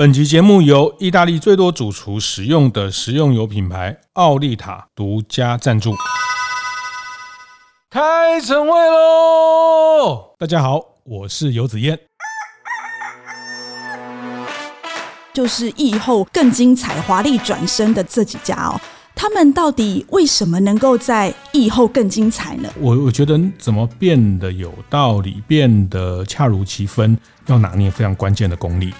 本集节目由意大利最多主厨使用的食用油品牌奥利塔独家赞助。开晨会喽！大家好，我是游子嫣。就是疫后更精彩、华丽转身的这几家哦，他们到底为什么能够在疫后更精彩呢？我我觉得怎么变得有道理，变得恰如其分，要拿捏非常关键的功力。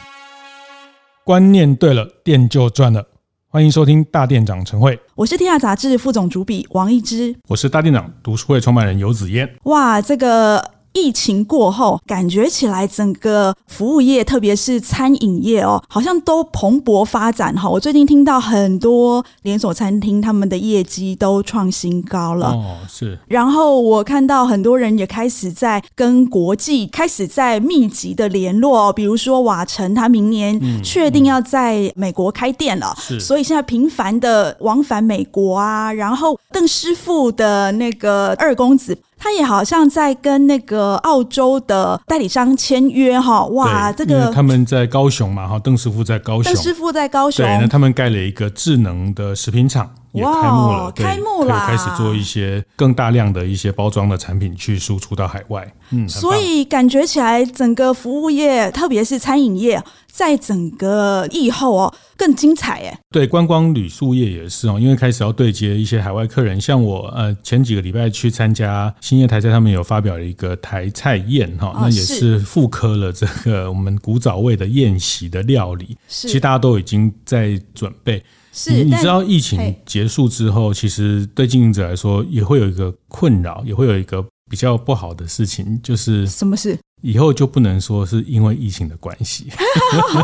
观念对了，店就赚了。欢迎收听大店长晨会，我是天下杂志副总主笔王一之，我是大店长读书会创办人游子嫣。哇，这个。疫情过后，感觉起来整个服务业，特别是餐饮业哦，好像都蓬勃发展哈。我最近听到很多连锁餐厅，他们的业绩都创新高了哦，是。然后我看到很多人也开始在跟国际开始在密集的联络，比如说瓦城，他明年确定要在美国开店了，嗯嗯、所以现在频繁的往返美国啊。然后邓师傅的那个二公子。他也好像在跟那个澳洲的代理商签约哈，哇，这个他们在高雄嘛哈，邓师傅在高雄，邓师傅在高雄，对，那他们盖了一个智能的食品厂，也开幕了，开幕了，开始做一些更大量的一些包装的产品去输出到海外，嗯，所以感觉起来整个服务业，特别是餐饮业，在整个疫后哦。更精彩哎！对，观光旅宿业也是哦，因为开始要对接一些海外客人，像我呃前几个礼拜去参加新叶台菜，他们有发表了一个台菜宴哈，那也是复刻了这个我们古早味的宴席的料理。其实大家都已经在准备。是，你你知道疫情结束之后，其实对经营者来说也会有一个困扰，也会有一个比较不好的事情，就是什么事？以后就不能说是因为疫情的关系。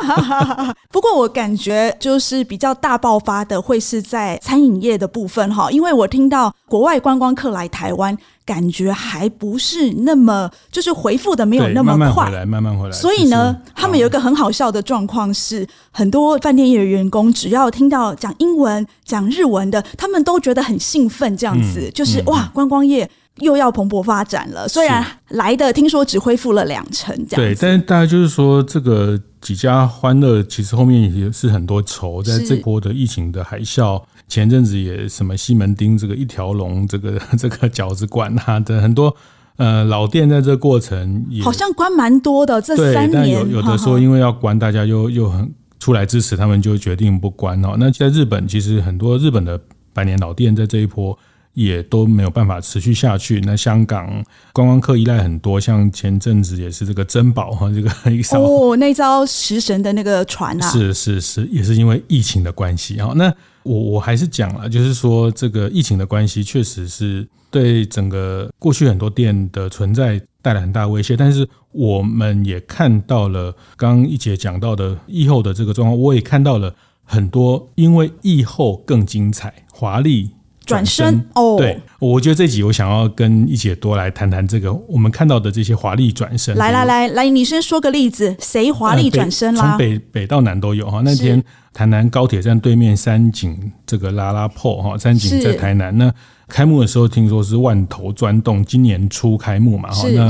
不过我感觉就是比较大爆发的会是在餐饮业的部分哈，因为我听到国外观光客来台湾，感觉还不是那么就是回复的没有那么快，慢慢回来，慢慢回来。所以呢，他们有一个很好笑的状况是，很多饭店业的员工只要听到讲英文、讲日文的，他们都觉得很兴奋，这样子就是哇，观光业。又要蓬勃发展了，虽然来的听说只恢复了两成，这样对，但是大概就是说，这个几家欢乐，其实后面也是很多愁，在这波的疫情的海啸，前阵子也什么西门町这个一条龙，这个这个饺子馆啊的很多呃老店，在这个过程也好像关蛮多的，这三年有有的说因为要关，大家又又很出来支持，他们就决定不关哦。那在日本，其实很多日本的百年老店在这一波。也都没有办法持续下去。那香港观光客依赖很多，像前阵子也是这个珍宝哈，这个一艘哦，那艘食神的那个船啊，是是是，也是因为疫情的关系哈。那我我还是讲了，就是说这个疫情的关系，确实是对整个过去很多店的存在带来很大威胁。但是我们也看到了刚刚一姐讲到的疫后的这个状况，我也看到了很多因为疫后更精彩、华丽。转身哦，对，我觉得这集我想要跟一姐多来谈谈这个我们看到的这些华丽转身。来来来来，你先说个例子，谁华丽转身啦？从北北到南都有哈。那天台南高铁站对面三井这个拉拉破哈，三井在台南。那开幕的时候听说是万头钻动，今年初开幕嘛哈。那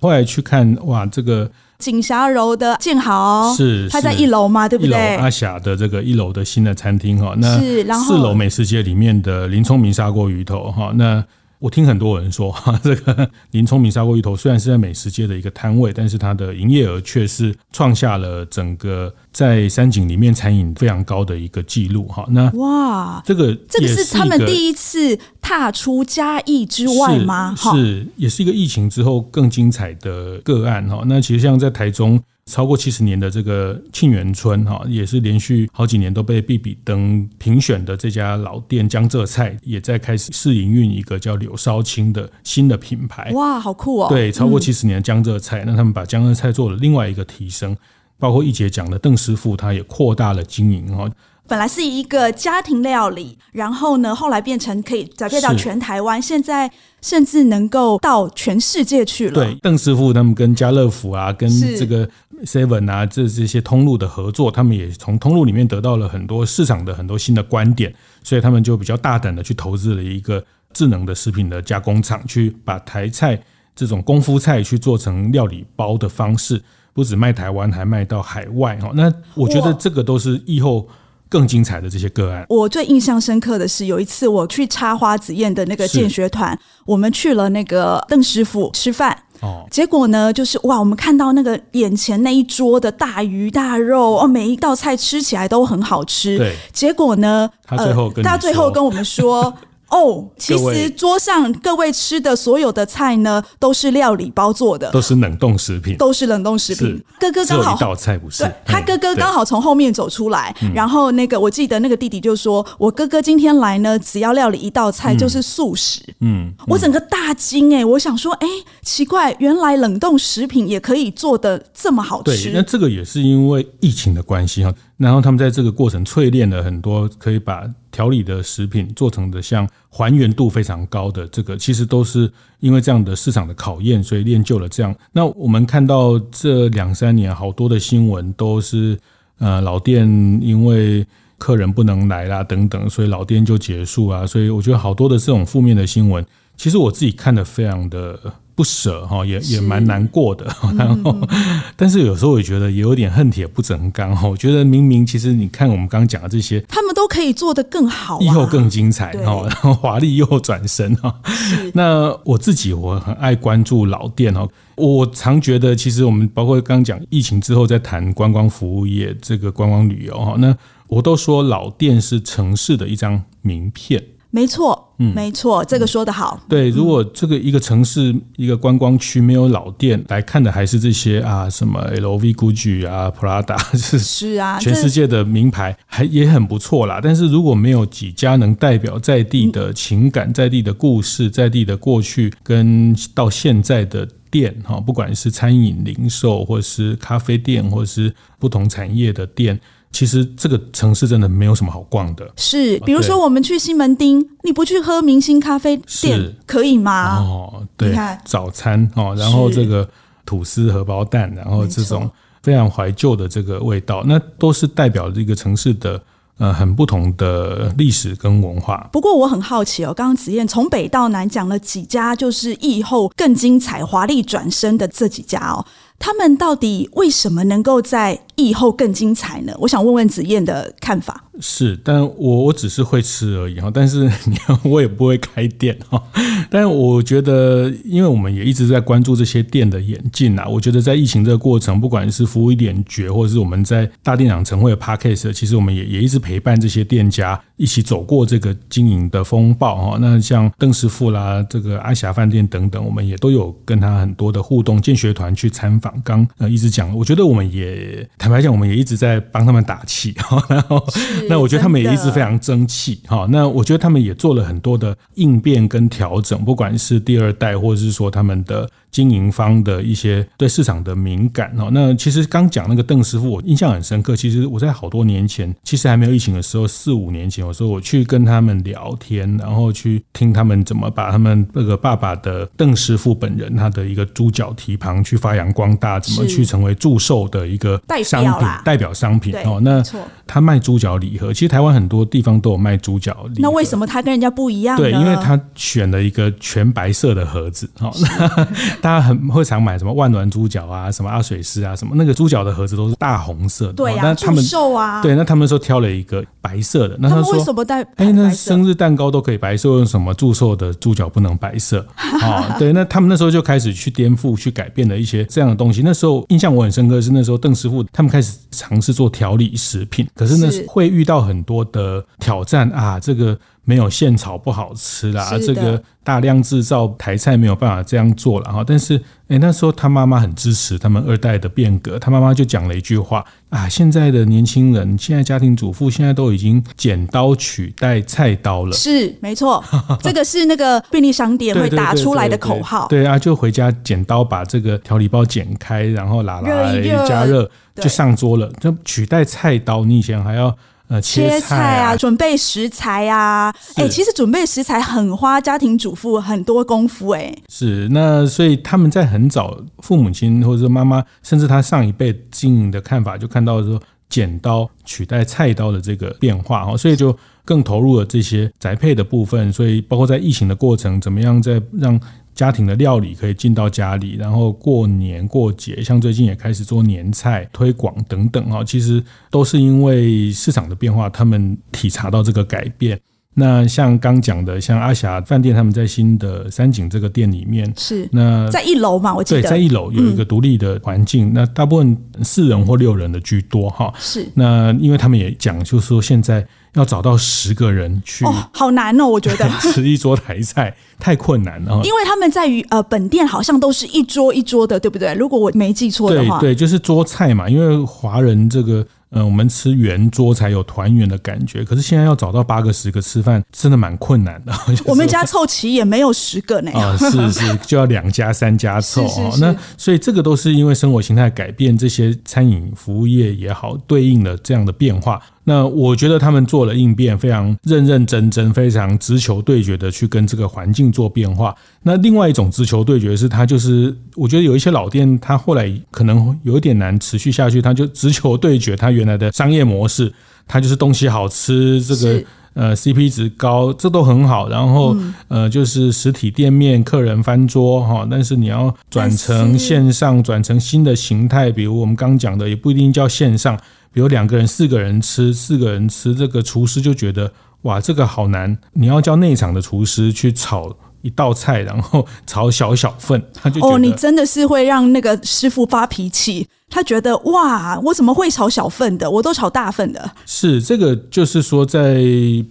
后来去看哇，这个。锦霞楼的建豪是，他在一楼嘛，对不对？一楼阿霞的这个一楼的新的餐厅哈，那四楼美食街里面的林聪明砂锅鱼头哈，那。我听很多人说，哈，这个林聪明砂锅鱼头虽然是在美食街的一个摊位，但是它的营业额却是创下了整个在山景里面餐饮非常高的一个记录，哈。那哇，这个这个是他们第一次踏出嘉义之外吗？是，是，也是一个疫情之后更精彩的个案，哈。那其实像在台中。超过七十年的这个沁园春哈，也是连续好几年都被必比登评选的这家老店江浙菜，也在开始试营运一个叫柳烧青的新的品牌。哇，好酷哦！对，超过七十年的江浙菜，那他们把江浙菜做了另外一个提升，包括一姐讲的邓师傅，他也扩大了经营哈。本来是一个家庭料理，然后呢，后来变成可以展开到全台湾，现在甚至能够到全世界去了。对，邓师傅他们跟家乐福啊，跟这个 Seven 啊，这这些通路的合作，他们也从通路里面得到了很多市场的很多新的观点，所以他们就比较大胆的去投资了一个智能的食品的加工厂，去把台菜这种功夫菜去做成料理包的方式。不止卖台湾，还卖到海外哈。那我觉得这个都是以后更精彩的这些个案。我最印象深刻的是有一次我去插花子宴的那个建学团，我们去了那个邓师傅吃饭。哦，结果呢，就是哇，我们看到那个眼前那一桌的大鱼大肉哦，每一道菜吃起来都很好吃。对，结果呢，他最后跟、呃、他最后跟我们说。哦，其实桌上各位吃的所有的菜呢，都是料理包做的，都是冷冻食品，都是冷冻食品。哥哥刚好一道菜不是，他哥哥刚好从后面走出来，然后那个我记得那个弟弟就说：“我哥哥今天来呢，只要料理一道菜就是素食。”嗯，我整个大惊哎，我想说，哎，奇怪，原来冷冻食品也可以做的这么好吃。对，那这个也是因为疫情的关系哈。然后他们在这个过程淬炼了很多，可以把调理的食品做成的像还原度非常高的这个，其实都是因为这样的市场的考验，所以练就了这样。那我们看到这两三年好多的新闻都是，呃，老店因为客人不能来啦等等，所以老店就结束啊。所以我觉得好多的这种负面的新闻，其实我自己看得非常的。不舍哈，也也蛮难过的。然后，嗯、但是有时候我也觉得也有点恨铁不成钢哈。我觉得明明其实你看我们刚刚讲的这些，他们都可以做得更好，以后更精彩哈，然后华丽又转身哈。那我自己我很爱关注老店哈。我常觉得其实我们包括刚刚讲疫情之后在谈观光服务业这个观光旅游哈，那我都说老店是城市的一张名片。没错，嗯，没错，这个说得好。对，如果这个一个城市一个观光区没有老店来看的，还是这些啊，什么 LV、GUCCI 啊、Prada，是是啊，全世界的名牌还也很不错啦。但是如果没有几家能代表在地的情感、在地的故事、在地的过去跟到现在的店哈，不管是餐饮、零售，或是咖啡店，或是不同产业的店。其实这个城市真的没有什么好逛的。是，比如说我们去西门町，你不去喝明星咖啡店可以吗？哦，对，早餐哦，然后这个吐司荷包蛋，然后这种非常怀旧的这个味道，那都是代表这个城市的呃很不同的历史跟文化。不过我很好奇哦，刚刚子燕从北到南讲了几家，就是疫后更精彩、华丽转身的这几家哦。他们到底为什么能够在疫后更精彩呢？我想问问子燕的看法。是，但我我只是会吃而已哈，但是 你我也不会开店哈。但我觉得，因为我们也一直在关注这些店的演进啊，我觉得在疫情这个过程，不管是服务一点绝，或者是我们在大店长晨会的 Podcast，其实我们也也一直陪伴这些店家一起走过这个经营的风暴哈。那像邓师傅啦，这个阿霞饭店等等，我们也都有跟他很多的互动，见学团去参访。刚呃一直讲，我觉得我们也坦白讲，我们也一直在帮他们打气哈。然后那我觉得他们也一直非常争气哈。那我觉得他们也做了很多的应变跟调整，不管是第二代，或者是说他们的。经营方的一些对市场的敏感哦，那其实刚讲那个邓师傅，我印象很深刻。其实我在好多年前，其实还没有疫情的时候，四五年前，有时候我去跟他们聊天，然后去听他们怎么把他们那个爸爸的邓师傅本人他的一个猪脚蹄膀去发扬光大，怎么去成为祝寿的一个商品代表商品哦。那他卖猪脚礼盒，其实台湾很多地方都有卖猪脚礼盒。那为什么他跟人家不一样呢？对，因为他选了一个全白色的盒子哦。大家很会常买什么万峦猪脚啊，什么阿水师啊，什么那个猪脚的盒子都是大红色的。对呀、啊，祝寿啊。对，那他们说挑了一个白色的。那他说为什么带？哎，那生日蛋糕都可以白色，为什么祝寿的猪脚不能白色？啊、哦，对，那他们那时候就开始去颠覆、去改变了一些这样的东西。那时候印象我很深刻是那时候邓师傅他们开始尝试做调理食品，可是呢会遇到很多的挑战啊，这个。没有现炒不好吃啦，这个大量制造台菜没有办法这样做了哈。但是，哎，那时候他妈妈很支持他们二代的变革，他妈妈就讲了一句话啊：现在的年轻人，现在家庭主妇现在都已经剪刀取代菜刀了。是，没错，这个是那个便利商店会打出来的口号。对啊，就回家剪刀把这个调理包剪开，然后拿来加热就上桌了，就取代菜刀。你以前还要。呃，切菜啊，准备食材啊，哎、欸，其实准备食材很花家庭主妇很多功夫哎、欸。是，那所以他们在很早，父母亲或者说妈妈，甚至他上一辈经营的看法，就看到说剪刀取代菜刀的这个变化哈，所以就更投入了这些宅配的部分。所以包括在疫情的过程，怎么样在让家庭的料理可以进到家里，然后过年过节，像最近也开始做年菜推广等等啊，其实都是因为市场的变化，他们体察到这个改变。那像刚讲的，像阿霞饭店，他们在新的三井这个店里面是那在一楼嘛，我记得对，在一楼有一个独立的环境，嗯、那大部分四人或六人的居多哈。是那因为他们也讲，就是说现在要找到十个人去哦，好难哦，我觉得吃一桌台菜 太困难了。因为他们在于呃本店好像都是一桌一桌的，对不对？如果我没记错的话，对对，就是桌菜嘛，因为华人这个。嗯，我们吃圆桌才有团圆的感觉。可是现在要找到八个、十个吃饭，真的蛮困难的。我们家凑齐也没有十个呢。啊，是是，就要两家、三家凑。那所以这个都是因为生活形态改变，这些餐饮服务业也好，对应了这样的变化。那我觉得他们做了应变，非常认认真真，非常直球对决的去跟这个环境做变化。那另外一种直球对决是，它就是我觉得有一些老店，它后来可能有一点难持续下去，它就直球对决它原来的商业模式，它就是东西好吃，这个呃 CP 值高，这都很好。然后呃就是实体店面客人翻桌哈，但是你要转成线上，转成新的形态，比如我们刚讲的，也不一定叫线上。比如两个人、四个人吃，四个人吃，这个厨师就觉得哇，这个好难。你要叫内场的厨师去炒一道菜，然后炒小小份，他就哦，你真的是会让那个师傅发脾气。他觉得哇，我怎么会炒小份的？我都炒大份的。是这个，就是说在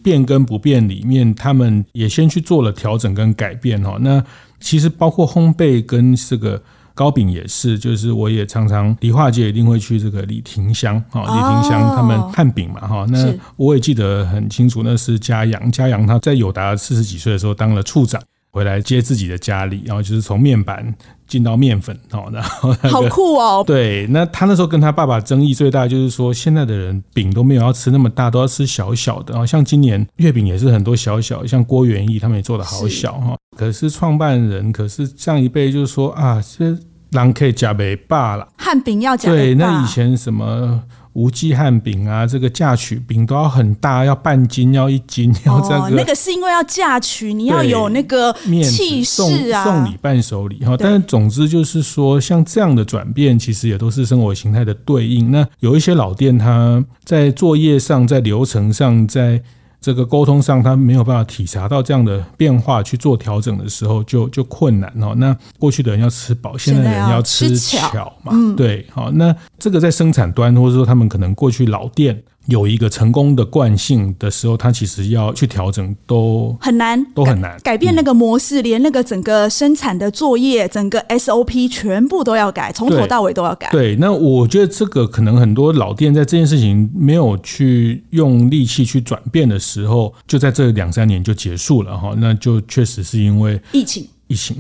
变跟不变里面，他们也先去做了调整跟改变哈。那其实包括烘焙跟这个。糕饼也是，就是我也常常梨化街一定会去这个李廷香啊，李廷香他们汉饼嘛哈，那我也记得很清楚，那是嘉阳，嘉阳他在友达四十几岁的时候当了处长，回来接自己的家里，然后就是从面板进到面粉哦，然后、那个、好酷哦，对，那他那时候跟他爸爸争议最大就是说，现在的人饼都没有要吃那么大，都要吃小小的，然后像今年月饼也是很多小小，像郭元益他们也做的好小哈。可是创办人，可是上一辈就是说啊，这狼可以夹尾罢了，汉饼要夹。对，那以前什么无记汉饼啊，这个嫁娶饼都要很大，要半斤，要一斤，要这个。哦，那个是因为要嫁娶，你要有那个气势啊，送礼伴手礼哈。但是总之就是说，像这样的转变，其实也都是生活形态的对应。那有一些老店，它在作业上，在流程上，在这个沟通上，他没有办法体察到这样的变化去做调整的时候就，就就困难哦。那过去的人要吃饱，现在的人要吃巧嘛？嗯、对，好，那这个在生产端，或者说他们可能过去老店。有一个成功的惯性的时候，他其实要去调整都很难，都很难改变那个模式，连那个整个生产的作业，整个 SOP 全部都要改，从头到尾都要改。对，那我觉得这个可能很多老店在这件事情没有去用力气去转变的时候，就在这两三年就结束了哈。那就确实是因为疫情。疫情，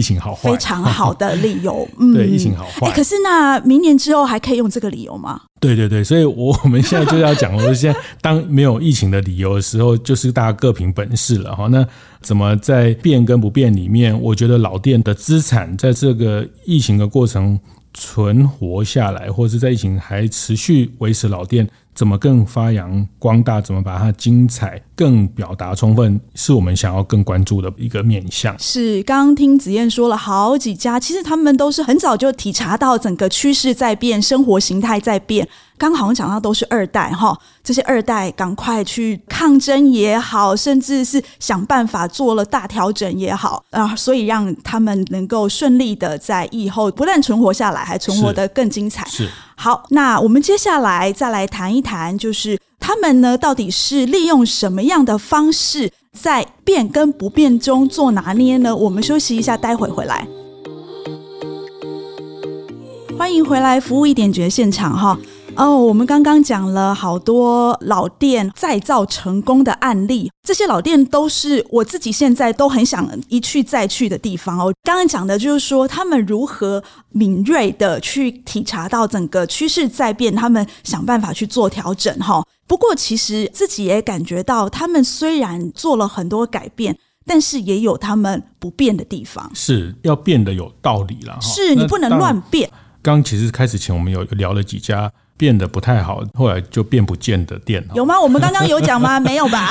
疫情好坏，非常好的理由。嗯，对，疫情好坏。欸，可是那明年之后还可以用这个理由吗？对对对，所以我 我们现在就要讲，我现在当没有疫情的理由的时候，就是大家各凭本事了哈。那怎么在变跟不变里面，我觉得老店的资产在这个疫情的过程存活下来，或者是在疫情还持续维持老店。怎么更发扬光大？怎么把它精彩、更表达充分，是我们想要更关注的一个面向。是，刚刚听子燕说了好几家，其实他们都是很早就体察到整个趋势在变，生活形态在变。刚好像讲到都是二代哈，这些二代赶快去抗争也好，甚至是想办法做了大调整也好啊，所以让他们能够顺利的在疫后不但存活下来，还存活得更精彩。是，是好，那我们接下来再来谈一谈，就是他们呢到底是利用什么样样的方式在变跟不变中做拿捏呢？我们休息一下，待会回来。欢迎回来，服务一点觉现场哈。哦，我们刚刚讲了好多老店再造成功的案例，这些老店都是我自己现在都很想一去再去的地方哦。刚刚讲的就是说，他们如何敏锐的去体察到整个趋势在变，他们想办法去做调整哈。不过，其实自己也感觉到，他们虽然做了很多改变，但是也有他们不变的地方，是要变得有道理了。是你不能乱变。刚其实开始前，我们有聊了几家。变得不太好，后来就变不见的店。有吗？我们刚刚有讲吗？没有吧？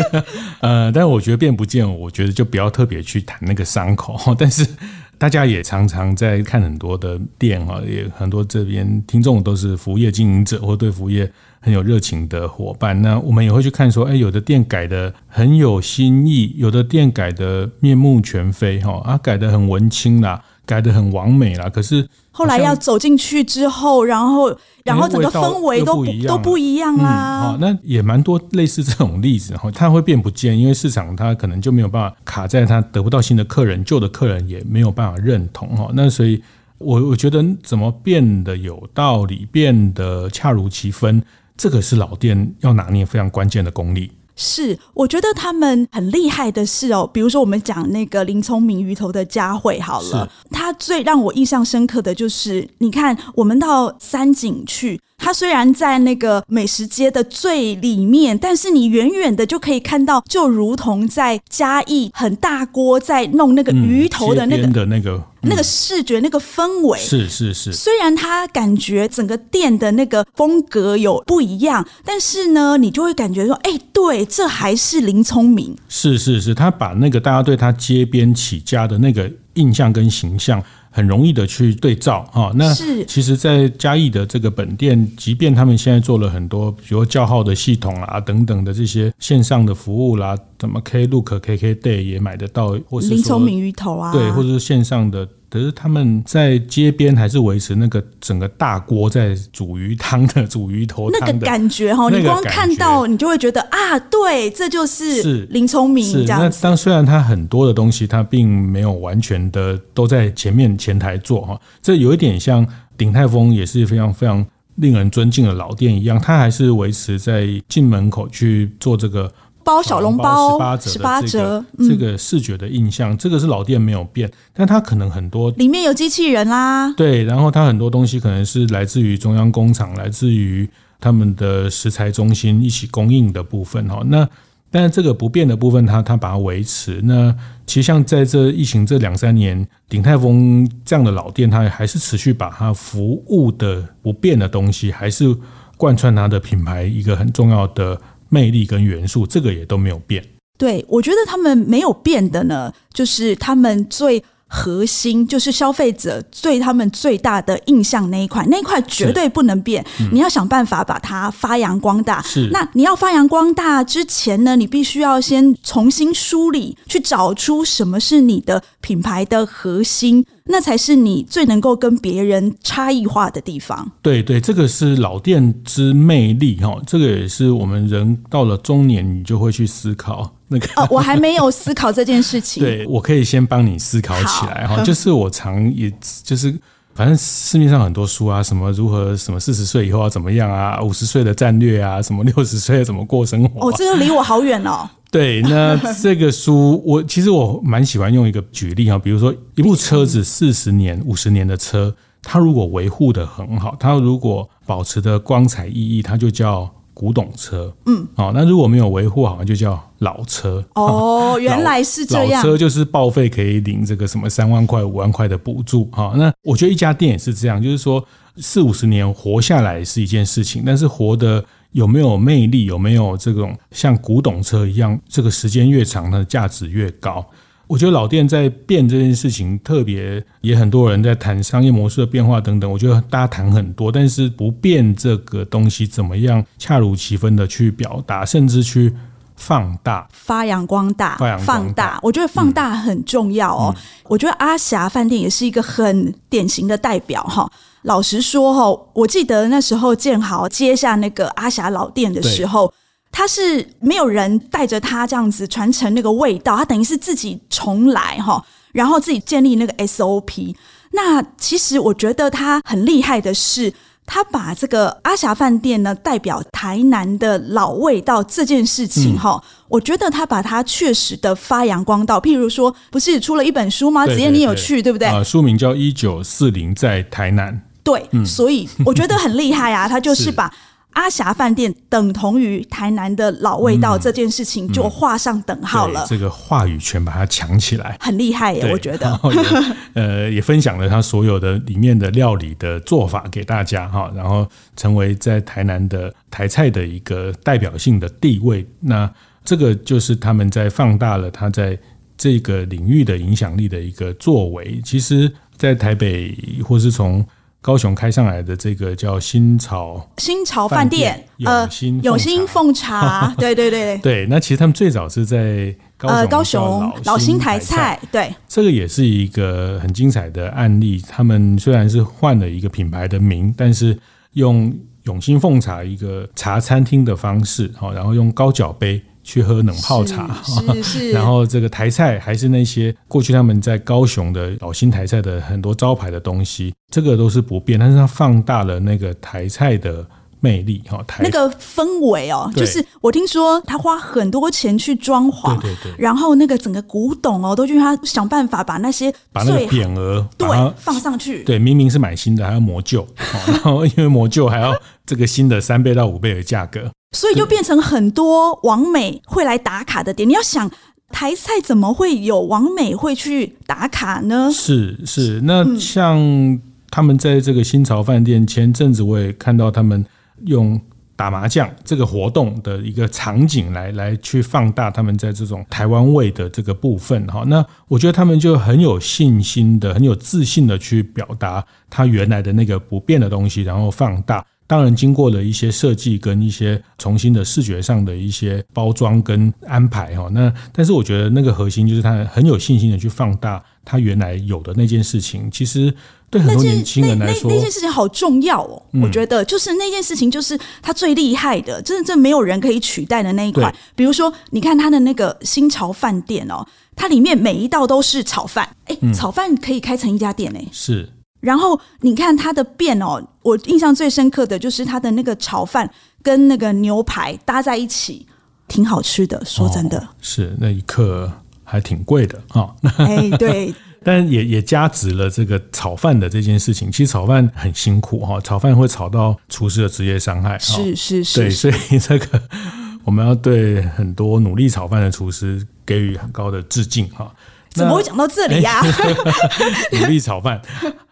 呃，但是我觉得变不见，我觉得就不要特别去谈那个伤口。但是大家也常常在看很多的店哈，也很多这边听众都是服务业经营者或对服务业很有热情的伙伴。那我们也会去看说，哎，有的店改的很有新意，有的店改的面目全非哈，啊，改得很文青啦。改的很完美啦，可是后来要走进去之后，然后然后整个氛围都不都不一样啦。好、嗯，那也蛮多类似这种例子，哈，它会变不见，因为市场它可能就没有办法卡在它得不到新的客人，旧的客人也没有办法认同，哈。那所以，我我觉得怎么变得有道理，变得恰如其分，这个是老店要拿捏非常关键的功力。是，我觉得他们很厉害的是哦，比如说我们讲那个林聪明鱼头的佳慧好了，他最让我印象深刻的就是，你看我们到三井去。它虽然在那个美食街的最里面，但是你远远的就可以看到，就如同在嘉义很大锅在弄那个鱼头的那个、嗯、的那个、嗯、那个视觉那个氛围。是是是。虽然他感觉整个店的那个风格有不一样，但是呢，你就会感觉说，哎，对，这还是林聪明。是是是，他把那个大家对他街边起家的那个印象跟形象。很容易的去对照哈，那其实，在嘉义的这个本店，即便他们现在做了很多，比如叫号的系统啊等等的这些线上的服务啦，怎么 Klook、KKday 也买得到，或是说林聪明鱼头啊，对，或者是线上的。可是他们在街边还是维持那个整个大锅在煮鱼汤的煮鱼头汤的那个感觉哈，你光看到你就会觉得啊，对，这就是林聪明这样。那当虽然他很多的东西他并没有完全的都在前面前台做哈，这有一点像鼎泰丰也是非常非常令人尊敬的老店一样，他还是维持在进门口去做这个。包小笼包十八折，十八折，这个视觉的印象，这个是老店没有变，但它可能很多里面有机器人啦，对，然后它很多东西可能是来自于中央工厂，来自于他们的食材中心一起供应的部分哈。那但是这个不变的部分，它它把它维持。那其实像在这疫情这两三年，鼎泰丰这样的老店，它还是持续把它服务的不变的东西，还是贯穿它的品牌一个很重要的。魅力跟元素，这个也都没有变。对，我觉得他们没有变的呢，就是他们最核心，就是消费者对他们最大的印象那一块，那一块绝对不能变。嗯、你要想办法把它发扬光大。是，那你要发扬光大之前呢，你必须要先重新梳理，去找出什么是你的品牌的核心。那才是你最能够跟别人差异化的地方。对对，这个是老店之魅力哈。这个也是我们人到了中年，你就会去思考那个。哦，我还没有思考这件事情。对，我可以先帮你思考起来哈。就是我常也就是。反正市面上很多书啊，什么如何什么四十岁以后要怎么样啊，五十岁的战略啊，什么六十岁怎么过生活啊。哦，这个离我好远哦。对，那这个书我其实我蛮喜欢用一个举例啊，比如说一部车子四十年、五十年的车，它如果维护的很好，它如果保持的光彩熠熠，它就叫。古董车，嗯，好，那如果没有维护好，像就叫老车。哦，原来是这样。老车就是报废可以领这个什么三万块、五万块的补助。哈，那我觉得一家店也是这样，就是说四五十年活下来是一件事情，但是活得有没有魅力，有没有这种像古董车一样，这个时间越长，它的价值越高。我觉得老店在变这件事情特别，也很多人在谈商业模式的变化等等。我觉得大家谈很多，但是不变这个东西怎么样恰如其分的去表达，甚至去放大、发扬光大、放大。我觉得放大很重要哦。嗯、我觉得阿霞饭店也是一个很典型的代表哈。老实说哈，我记得那时候建豪接下那个阿霞老店的时候。他是没有人带着他这样子传承那个味道，他等于是自己重来哈，然后自己建立那个 SOP。那其实我觉得他很厉害的是，他把这个阿霞饭店呢代表台南的老味道这件事情哈，嗯、我觉得他把它确实的发扬光大。譬如说，不是出了一本书吗？子燕你有去对不对？啊，书名叫《一九四零在台南》。对，嗯、所以我觉得很厉害啊，他就是把。阿霞饭店等同于台南的老味道这件事情就画上等号了。嗯嗯、这个话语权把它抢起来，很厉害耶，我觉得。呃，也分享了他所有的里面的料理的做法给大家哈，然后成为在台南的台菜的一个代表性的地位。那这个就是他们在放大了他在这个领域的影响力的一个作为。其实，在台北或是从高雄开上来的这个叫新潮新潮饭店，永新永新凤茶，对对对对。那其实他们最早是在高雄高雄老新台菜，对，这个也是一个很精彩的案例。他们虽然是换了一个品牌的名，但是用永兴凤茶一个茶餐厅的方式，好，然后用高脚杯。去喝冷泡茶，是 是，是。然后这个台菜还是那些过去他们在高雄的老新台菜的很多招牌的东西，这个都是不变，但是它放大了那个台菜的魅力哈，台那个氛围哦，就是我听说他花很多钱去装潢，对对对，然后那个整个古董哦，都去他想办法把那些把那个匾额对放上去，对，明明是买新的还要磨旧，然后因为磨旧还要这个新的三倍到五倍的价格。所以就变成很多网美会来打卡的点。你要想台菜怎么会有网美会去打卡呢？是是，那像他们在这个新潮饭店前阵子，我也看到他们用打麻将这个活动的一个场景来来去放大他们在这种台湾味的这个部分哈。那我觉得他们就很有信心的、很有自信的去表达他原来的那个不变的东西，然后放大。当然，经过了一些设计跟一些重新的视觉上的一些包装跟安排哈，那但是我觉得那个核心就是他很有信心的去放大他原来有的那件事情。其实对很多年轻人来说，那件事情好重要哦。我觉得就是那件事情就是他最厉害的，真的这没有人可以取代的那一块。比如说，你看他的那个新潮饭店哦，它里面每一道都是炒饭，哎，炒饭可以开成一家店哎，是。然后你看它的变哦，我印象最深刻的就是它的那个炒饭跟那个牛排搭在一起，挺好吃的。说真的，哦、是那一刻还挺贵的啊。哎，对，但也也加值了这个炒饭的这件事情。其实炒饭很辛苦哈，炒饭会炒到厨师的职业伤害。是是是，对，所以这个我们要对很多努力炒饭的厨师给予很高的致敬哈。怎么会讲到这里呀、啊？努力炒饭。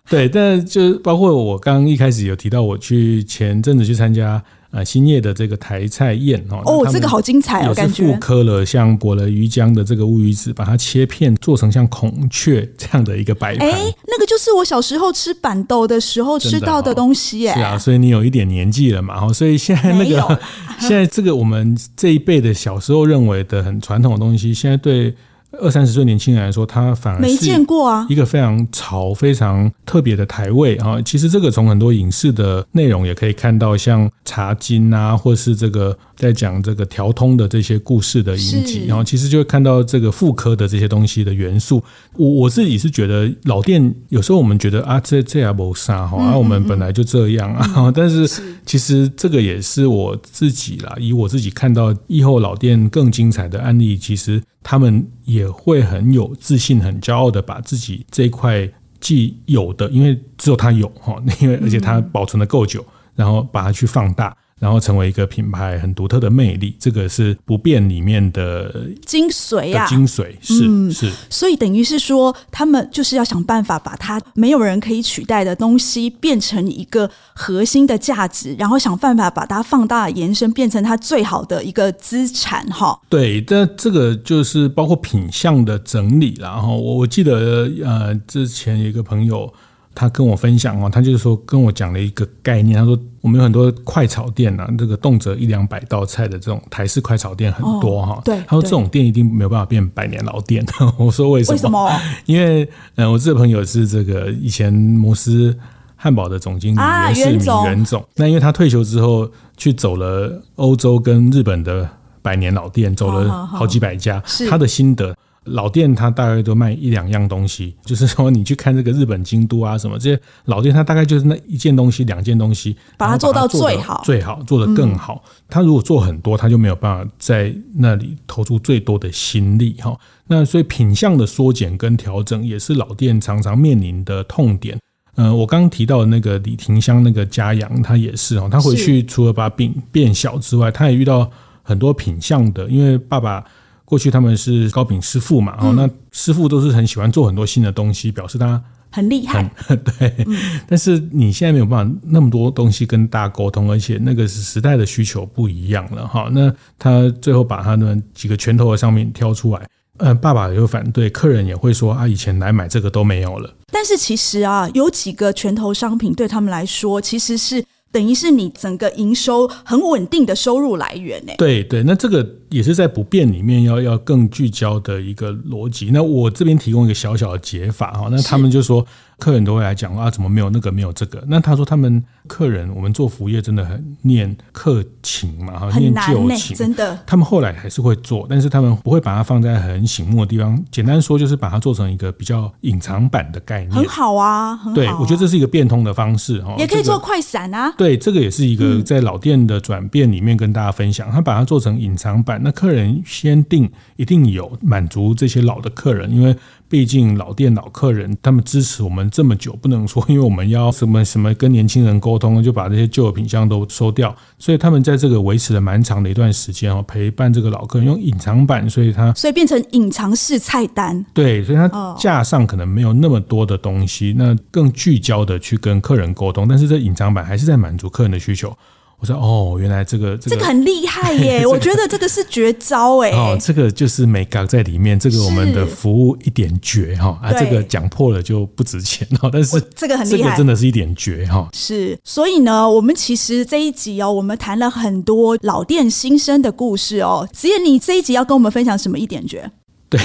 对，但就包括我刚刚一开始有提到，我去前阵子去参加呃欣叶的这个台菜宴哦，哦，这个好精彩哦，感觉复刻了像裹了鱼浆的这个乌鱼子，把它切片做成像孔雀这样的一个摆盘。哎，那个就是我小时候吃板豆的时候吃到的东西耶。是啊，所以你有一点年纪了嘛，哦，所以现在那个现在这个我们这一辈的小时候认为的很传统的东西，现在对。二三十岁年轻人来说，他反而没见过啊，一个非常潮、非常特别的台位啊。其实这个从很多影视的内容也可以看到，像《茶金》啊，或是这个在讲这个调通的这些故事的影集，然后其实就会看到这个妇科的这些东西的元素。我我自己是觉得老店有时候我们觉得啊，这这也不啥哈，啊，我们本来就这样啊。但是其实这个也是我自己啦，以我自己看到以后老店更精彩的案例，其实。他们也会很有自信、很骄傲的把自己这一块既有的，因为只有他有哈，因为而且他保存的够久，然后把它去放大。然后成为一个品牌很独特的魅力，这个是不变里面的精髓啊！精髓是、嗯、是，所以等于是说，他们就是要想办法把它没有人可以取代的东西变成一个核心的价值，然后想办法把它放大延伸，变成它最好的一个资产哈。对，但这个就是包括品相的整理，然后我我记得呃，之前有一个朋友。他跟我分享哦，他就是说跟我讲了一个概念。他说我们有很多快炒店啊，这个动辄一两百道菜的这种台式快炒店很多哈。对，他说这种店一定没有办法变百年老店。我说为什么？为什么？因为嗯，我这个朋友是这个以前摩斯汉堡的总经理袁世明袁总。那因为他退休之后去走了欧洲跟日本的百年老店，走了好几百家，他的心得。老店它大概都卖一两样东西，就是说你去看这个日本京都啊什么这些老店，它大概就是那一件东西、两件东西，把它做到最好，最好做得更好。它如果做很多，他就没有办法在那里投入最多的心力哈。那所以品相的缩减跟调整也是老店常常面临的痛点。嗯，我刚刚提到的那个李廷香那个家养，他也是哦，他回去除了把饼变小之外，他也遇到很多品相的，因为爸爸过去他们是高品师傅嘛，哦、嗯，那师傅都是很喜欢做很多新的东西，表示他。很厉害，对，嗯、但是你现在没有办法那么多东西跟大家沟通，而且那个是时代的需求不一样了哈。那他最后把他们几个拳头的商品挑出来，呃，爸爸也会反对，客人也会说啊，以前来买这个都没有了。但是其实啊，有几个拳头商品对他们来说，其实是等于是你整个营收很稳定的收入来源呢。对对，那这个。也是在不变里面要要更聚焦的一个逻辑。那我这边提供一个小小的解法哈，那他们就说客人都会来讲啊，怎么没有那个没有这个？那他说他们客人，我们做服务业真的很念客情嘛哈，念旧情，真的。他们后来还是会做，但是他们不会把它放在很醒目的地方。简单说就是把它做成一个比较隐藏版的概念。很好啊，很好啊。对，我觉得这是一个变通的方式哈，也可以做快闪啊。对，这个也是一个在老店的转变里面跟大家分享，他把它做成隐藏版。那客人先定，一定有满足这些老的客人，因为毕竟老店老客人，他们支持我们这么久，不能说因为我们要什么什么跟年轻人沟通，就把这些旧的品项都收掉。所以他们在这个维持了蛮长的一段时间哦，陪伴这个老客人用隐藏版，所以他所以变成隐藏式菜单。对，所以它架上可能没有那么多的东西，那更聚焦的去跟客人沟通，但是这隐藏版还是在满足客人的需求。我说哦，原来这个这个、这个、很厉害耶！这个、我觉得这个是绝招哎。哦，这个就是美感在里面。这个我们的服务一点绝哈啊，这个讲破了就不值钱哦。但是这个很厉害，这个真的是一点绝哈。是，所以呢，我们其实这一集哦，我们谈了很多老店新生的故事哦。子燕，你这一集要跟我们分享什么一点绝？对，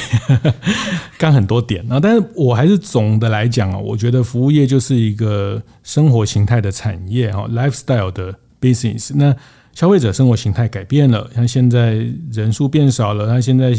刚很多点啊，但是我还是总的来讲啊，我觉得服务业就是一个生活形态的产业哈，lifestyle 的。business，那消费者生活形态改变了，像现在人数变少了，那现在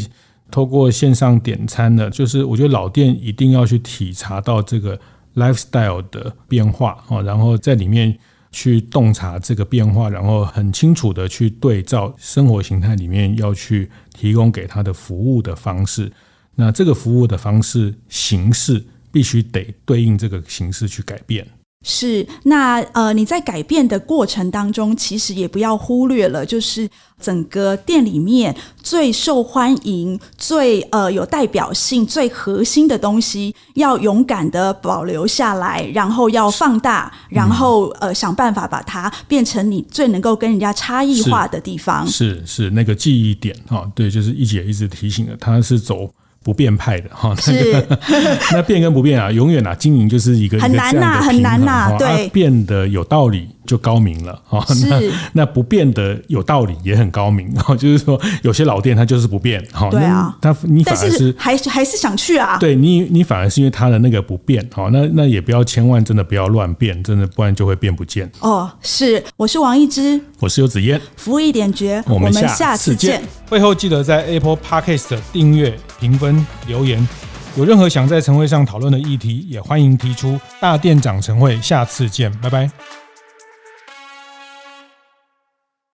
透过线上点餐了，就是我觉得老店一定要去体察到这个 lifestyle 的变化啊，然后在里面去洞察这个变化，然后很清楚的去对照生活形态里面要去提供给他的服务的方式，那这个服务的方式形式必须得对应这个形式去改变。是，那呃，你在改变的过程当中，其实也不要忽略了，就是整个店里面最受欢迎、最呃有代表性、最核心的东西，要勇敢的保留下来，然后要放大，然后呃想办法把它变成你最能够跟人家差异化的地方。是是，是那个记忆点哈，对，就是一姐一直提醒的，他是走。不变派的哈，是。那变跟不变啊，永远啊，经营就是一个很难呐，很难呐，对，变得有道理就高明了哈，那那不变的有道理也很高明哈，就是说有些老店它就是不变哈，对啊，它你反而是还是还是想去啊，对你你反而是因为它的那个不变哈，那那也不要千万真的不要乱变，真的不然就会变不见哦。是，我是王一之，我是游子嫣，服务一点绝，我们下次见。会后记得在 Apple Podcast 订阅、评分、留言。有任何想在晨会上讨论的议题，也欢迎提出。大店长晨会，下次见，拜拜。